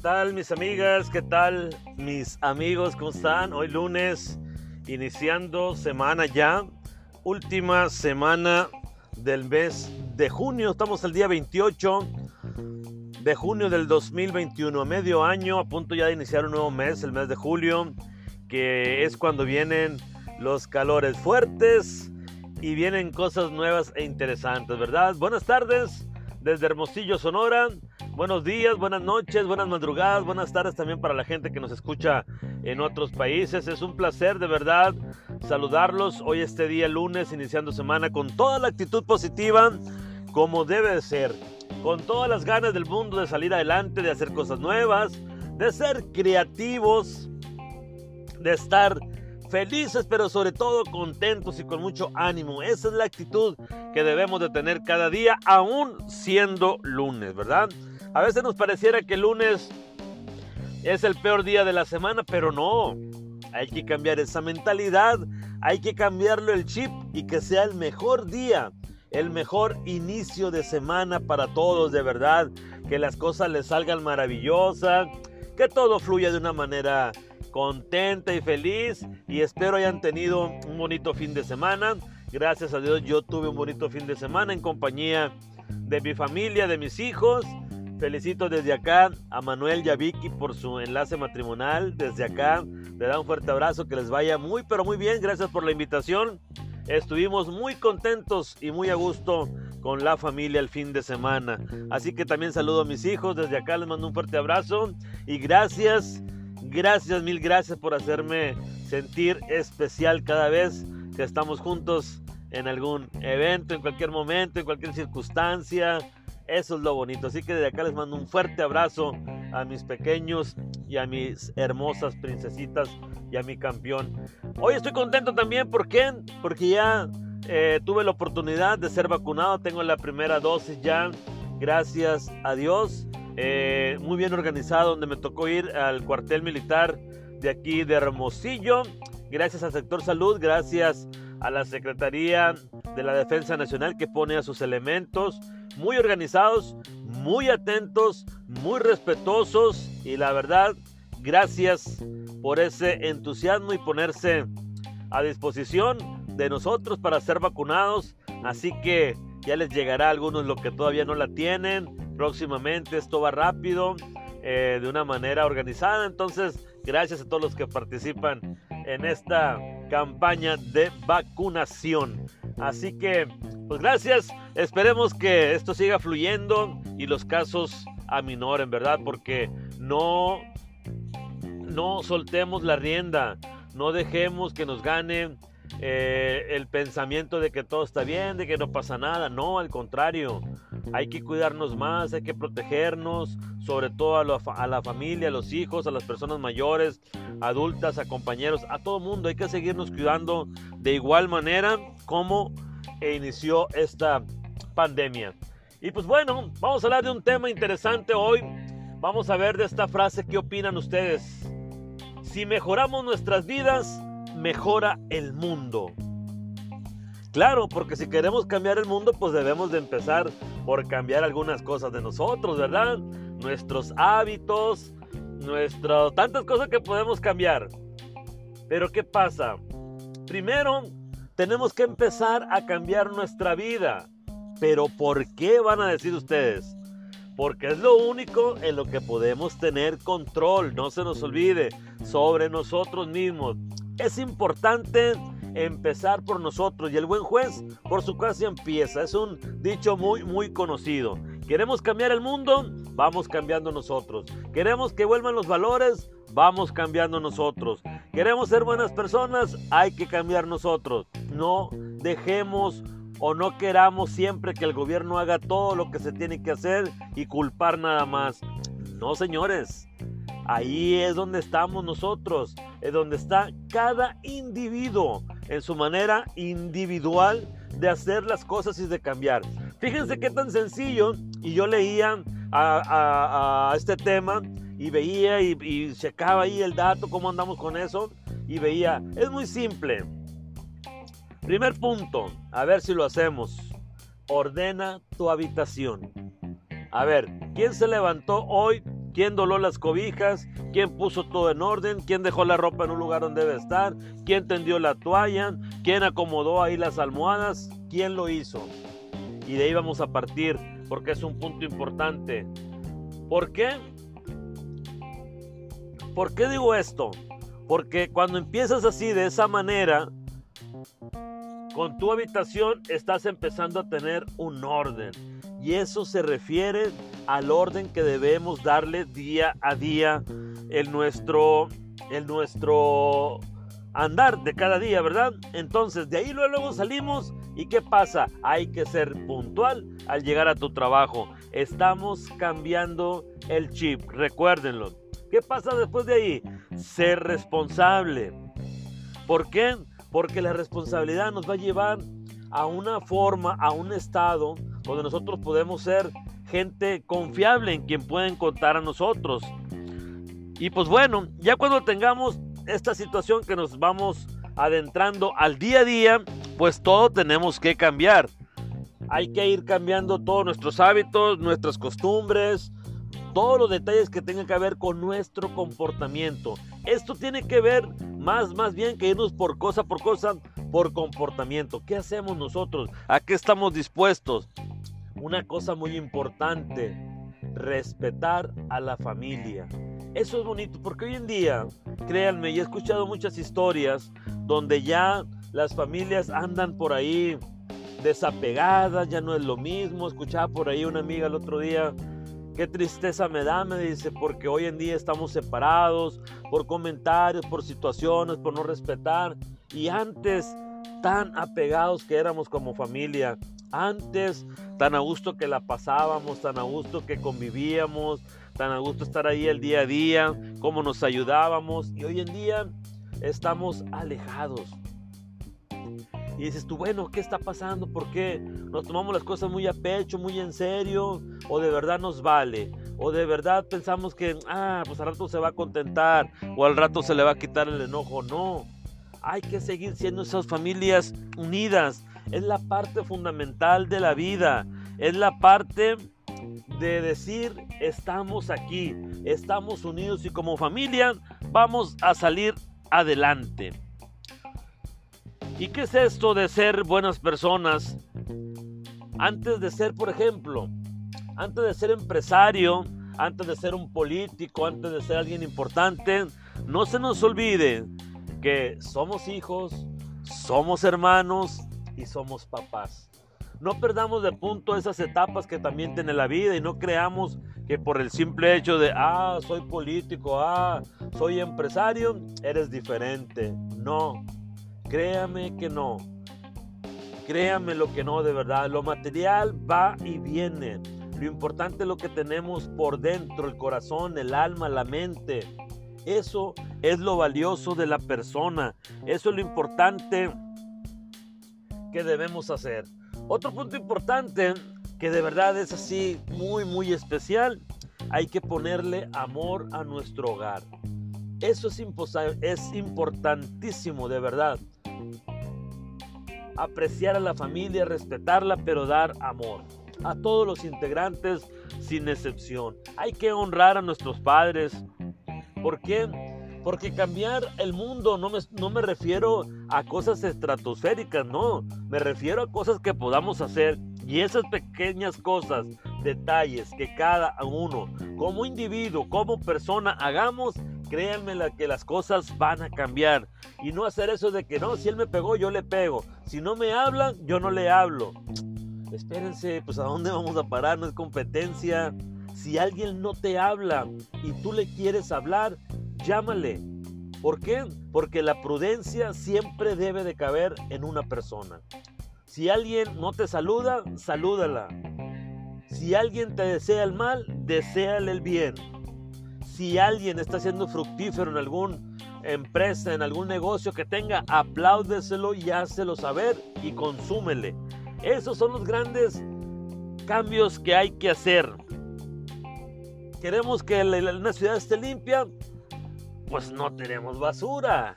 tal mis amigas? ¿Qué tal mis amigos? ¿Cómo están? Hoy lunes, iniciando semana ya, última semana del mes de junio. Estamos el día 28 de junio del 2021, medio año, a punto ya de iniciar un nuevo mes, el mes de julio, que es cuando vienen los calores fuertes y vienen cosas nuevas e interesantes, ¿verdad? Buenas tardes desde Hermosillo, Sonora. Buenos días, buenas noches, buenas madrugadas, buenas tardes también para la gente que nos escucha en otros países. Es un placer de verdad saludarlos hoy este día lunes, iniciando semana con toda la actitud positiva como debe de ser. Con todas las ganas del mundo de salir adelante, de hacer cosas nuevas, de ser creativos, de estar felices, pero sobre todo contentos y con mucho ánimo. Esa es la actitud que debemos de tener cada día, aún siendo lunes, ¿verdad? A veces nos pareciera que el lunes es el peor día de la semana, pero no. Hay que cambiar esa mentalidad, hay que cambiarlo el chip y que sea el mejor día, el mejor inicio de semana para todos, de verdad. Que las cosas les salgan maravillosas, que todo fluya de una manera contenta y feliz. Y espero hayan tenido un bonito fin de semana. Gracias a Dios yo tuve un bonito fin de semana en compañía de mi familia, de mis hijos Felicito desde acá a Manuel y a Vicky por su enlace matrimonial. Desde acá le da un fuerte abrazo, que les vaya muy pero muy bien. Gracias por la invitación. Estuvimos muy contentos y muy a gusto con la familia el fin de semana. Así que también saludo a mis hijos. Desde acá les mando un fuerte abrazo y gracias, gracias, mil gracias por hacerme sentir especial cada vez que estamos juntos en algún evento, en cualquier momento, en cualquier circunstancia eso es lo bonito. Así que desde acá les mando un fuerte abrazo a mis pequeños y a mis hermosas princesitas y a mi campeón. Hoy estoy contento también, ¿por qué? Porque ya eh, tuve la oportunidad de ser vacunado, tengo la primera dosis ya, gracias a Dios. Eh, muy bien organizado, donde me tocó ir al cuartel militar de aquí de Hermosillo. Gracias al sector salud, gracias a la Secretaría de la Defensa Nacional que pone a sus elementos muy organizados, muy atentos, muy respetuosos y la verdad, gracias por ese entusiasmo y ponerse a disposición de nosotros para ser vacunados. Así que ya les llegará a algunos lo que todavía no la tienen. Próximamente esto va rápido, eh, de una manera organizada. Entonces, gracias a todos los que participan en esta campaña de vacunación. Así que, pues gracias. Esperemos que esto siga fluyendo y los casos aminoren, ¿verdad? Porque no, no soltemos la rienda. No dejemos que nos gane eh, el pensamiento de que todo está bien, de que no pasa nada. No, al contrario. Hay que cuidarnos más, hay que protegernos, sobre todo a, la familia, a los hijos, a las personas mayores, adultas, a compañeros, a todo mundo. Hay que seguirnos cuidando de igual manera como inició esta pandemia. Y pues bueno, vamos a hablar de un tema interesante hoy. Vamos a ver de esta frase qué opinan ustedes. Si mejoramos nuestras vidas, mejora el mundo. Claro, porque si queremos cambiar el mundo, pues debemos de empezar por cambiar algunas cosas de nosotros, ¿verdad? Nuestros hábitos, nuestras tantas cosas que podemos cambiar. Pero ¿qué pasa? Primero, tenemos que empezar a cambiar nuestra vida. Pero ¿por qué van a decir ustedes? Porque es lo único en lo que podemos tener control, no se nos olvide, sobre nosotros mismos. Es importante empezar por nosotros y el buen juez por su casa empieza. Es un dicho muy, muy conocido. ¿Queremos cambiar el mundo? Vamos cambiando nosotros. ¿Queremos que vuelvan los valores? Vamos cambiando nosotros. ¿Queremos ser buenas personas? Hay que cambiar nosotros. No dejemos o no queramos siempre que el gobierno haga todo lo que se tiene que hacer y culpar nada más. No, señores. Ahí es donde estamos nosotros, es donde está cada individuo en su manera individual de hacer las cosas y de cambiar. Fíjense qué tan sencillo, y yo leía a, este tema y veía y, y checaba ahí el dato, cómo andamos con eso, y veía, es muy simple. Primer punto, a ver si lo hacemos. Ordena tu habitación. A ver, ¿quién se levantó hoy quién doló las cobijas, quién puso todo en orden, quién dejó la ropa en un lugar donde debe estar, quién tendió la toalla, quién acomodó ahí las almohadas, quién lo hizo. Y de ahí vamos a partir, porque es un punto importante. ¿Por qué? ¿Por qué digo esto? Porque cuando empiezas así, de esa manera, con tu habitación estás empezando a tener un orden. Y eso se refiere al orden que debemos darle día a día en nuestro, en nuestro andar de cada día, ¿verdad? Entonces, de ahí luego salimos y ¿qué pasa? Hay que ser puntual al llegar a tu trabajo. Estamos cambiando el chip, recuérdenlo. ¿Qué pasa después de ahí? Ser responsable. ¿Por qué? Porque la responsabilidad nos va a llevar a una forma, a un estado donde nosotros podemos ser gente confiable en quien pueden contar a nosotros. Y pues bueno, ya cuando tengamos esta situación que nos vamos adentrando al día a día, pues todo tenemos que cambiar. Hay que ir cambiando todos nuestros hábitos, nuestras costumbres, todos los detalles que tengan que ver con nuestro comportamiento. Esto tiene que ver más, más bien que irnos por cosa por cosa, por comportamiento. ¿Qué hacemos nosotros? ¿A qué estamos dispuestos? Una cosa muy importante, respetar a la familia. Eso es bonito porque hoy en día, créanme, y he escuchado muchas historias donde ya las familias andan por ahí desapegadas, ya no es lo mismo. Escuchaba por ahí una amiga el otro día Qué tristeza me da, me dice, porque hoy en día estamos separados por comentarios, por situaciones, por no respetar. Y antes tan apegados que éramos como familia, antes tan a gusto que la pasábamos, tan a gusto que convivíamos, tan a gusto estar ahí el día a día, cómo nos ayudábamos. Y hoy en día estamos alejados. Y dices tú, bueno, ¿qué está pasando? ¿Por qué nos tomamos las cosas muy a pecho, muy en serio? ¿O de verdad nos vale? ¿O de verdad pensamos que, ah, pues al rato se va a contentar? ¿O al rato se le va a quitar el enojo? No. Hay que seguir siendo esas familias unidas. Es la parte fundamental de la vida. Es la parte de decir, estamos aquí, estamos unidos y como familia vamos a salir adelante. ¿Y qué es esto de ser buenas personas? Antes de ser, por ejemplo, antes de ser empresario, antes de ser un político, antes de ser alguien importante, no se nos olvide que somos hijos, somos hermanos y somos papás. No perdamos de punto esas etapas que también tiene la vida y no creamos que por el simple hecho de, ah, soy político, ah, soy empresario, eres diferente. No, Créame que no. Créame lo que no, de verdad. Lo material va y viene. Lo importante es lo que tenemos por dentro, el corazón, el alma, la mente. Eso es lo valioso de la persona. Eso es lo importante que debemos hacer. Otro punto importante que de verdad es así muy, muy especial. Hay que ponerle amor a nuestro hogar. Eso es, es importantísimo, de verdad apreciar a la familia, respetarla, pero dar amor a todos los integrantes sin excepción. Hay que honrar a nuestros padres. ¿Por qué? Porque cambiar el mundo no me, no me refiero a cosas estratosféricas, no. Me refiero a cosas que podamos hacer. Y esas pequeñas cosas, detalles que cada uno, como individuo, como persona, hagamos, créanme que las cosas van a cambiar. Y no hacer eso de que no, si él me pegó, yo le pego. Si no me hablan, yo no le hablo. Espérense, pues a dónde vamos a parar, no es competencia. Si alguien no te habla y tú le quieres hablar, llámale. ¿Por qué? Porque la prudencia siempre debe de caber en una persona. Si alguien no te saluda, salúdala. Si alguien te desea el mal, deséale el bien. Si alguien está siendo fructífero en alguna empresa, en algún negocio que tenga, apláudeselo y hácelo saber y consúmele. Esos son los grandes cambios que hay que hacer. Queremos que una ciudad esté limpia, pues no tenemos basura.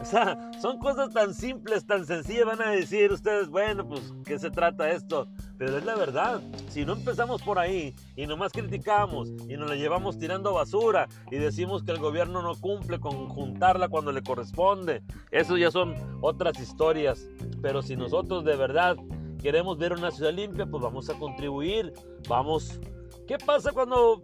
O sea, son cosas tan simples, tan sencillas. Van a decir ustedes, bueno, pues, ¿qué se trata esto? pero es la verdad. Si no empezamos por ahí y nomás criticamos y nos la llevamos tirando basura y decimos que el gobierno no cumple con juntarla cuando le corresponde, eso ya son otras historias. Pero si nosotros de verdad queremos ver una ciudad limpia, pues vamos a contribuir, vamos. ¿Qué pasa cuando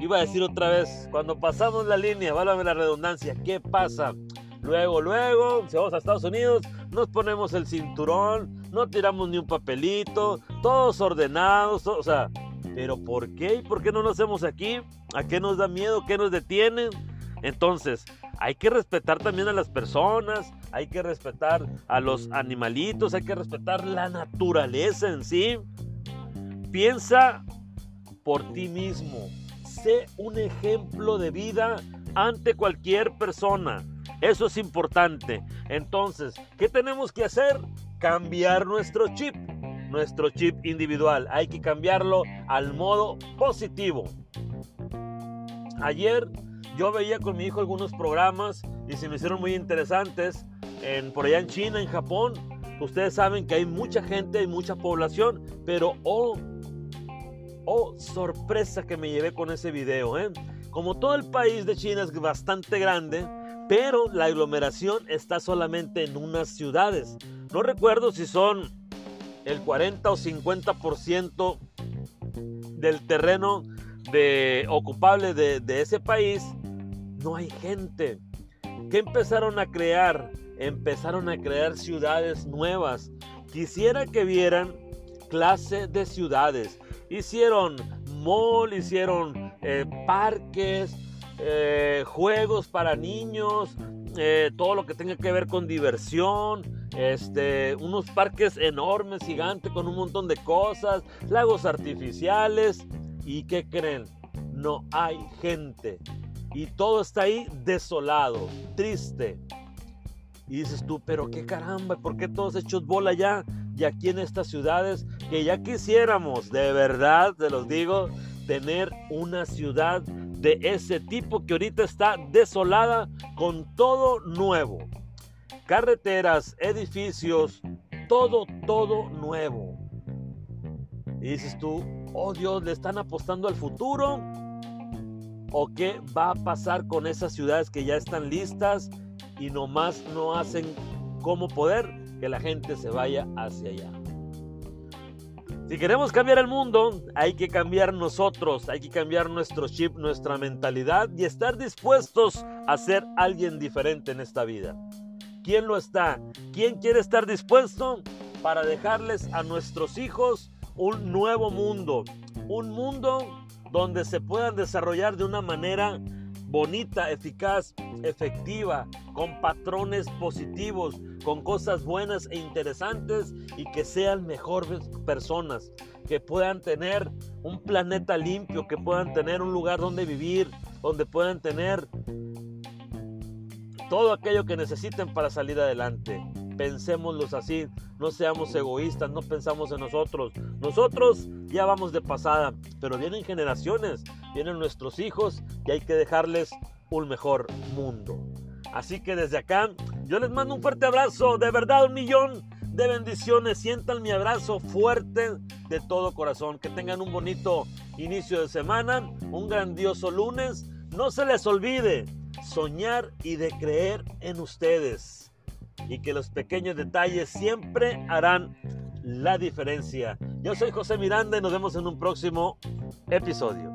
iba a decir otra vez, cuando pasamos la línea, válame la redundancia, ¿qué pasa? Luego, luego, si vamos a Estados Unidos, nos ponemos el cinturón, no tiramos ni un papelito, todos ordenados, o sea, pero ¿por qué? ¿Y por qué no lo hacemos aquí? ¿A qué nos da miedo? ¿Qué nos detienen? Entonces, hay que respetar también a las personas, hay que respetar a los animalitos, hay que respetar la naturaleza en sí. Piensa por ti mismo, un ejemplo de vida ante cualquier persona. Eso es importante. Entonces, ¿qué tenemos que hacer? Cambiar nuestro chip, nuestro chip individual. Hay que cambiarlo al modo positivo. Ayer yo veía con mi hijo algunos programas y se me hicieron muy interesantes. En, por allá en China, en Japón, ustedes saben que hay mucha gente, hay mucha población, pero oh, oh, sorpresa que me llevé con ese video. ¿eh? Como todo el país de China es bastante grande, pero la aglomeración está solamente en unas ciudades. No recuerdo si son el 40 o 50% del terreno de, ocupable de, de ese país. No hay gente. ¿Qué empezaron a crear? Empezaron a crear ciudades nuevas. Quisiera que vieran clase de ciudades. Hicieron mall, hicieron eh, parques, eh, juegos para niños, eh, todo lo que tenga que ver con diversión, este, unos parques enormes, gigantes, con un montón de cosas, lagos artificiales. ¿Y qué creen? No hay gente. Y todo está ahí desolado, triste. Y dices tú, pero qué caramba, ¿por qué todos hechos bola ya? Y aquí en estas ciudades, que ya quisiéramos, de verdad, te los digo, tener una ciudad de ese tipo que ahorita está desolada con todo nuevo. Carreteras, edificios, todo, todo nuevo. Y dices tú, oh Dios, ¿le están apostando al futuro? ¿O qué va a pasar con esas ciudades que ya están listas y nomás no hacen cómo poder que la gente se vaya hacia allá? Si queremos cambiar el mundo, hay que cambiar nosotros, hay que cambiar nuestro chip, nuestra mentalidad y estar dispuestos a ser alguien diferente en esta vida. ¿Quién lo está? ¿Quién quiere estar dispuesto para dejarles a nuestros hijos un nuevo mundo? Un mundo donde se puedan desarrollar de una manera bonita, eficaz, efectiva, con patrones positivos, con cosas buenas e interesantes y que sean mejores personas, que puedan tener un planeta limpio, que puedan tener un lugar donde vivir, donde puedan tener todo aquello que necesiten para salir adelante. Pensémoslos así, no seamos egoístas, no pensamos en nosotros. Nosotros ya vamos de pasada, pero vienen generaciones, vienen nuestros hijos y hay que dejarles un mejor mundo. Así que desde acá yo les mando un fuerte abrazo, de verdad un millón de bendiciones. Sientan mi abrazo fuerte de todo corazón. Que tengan un bonito inicio de semana, un grandioso lunes. No se les olvide soñar y de creer en ustedes. Y que los pequeños detalles siempre harán la diferencia. Yo soy José Miranda y nos vemos en un próximo episodio.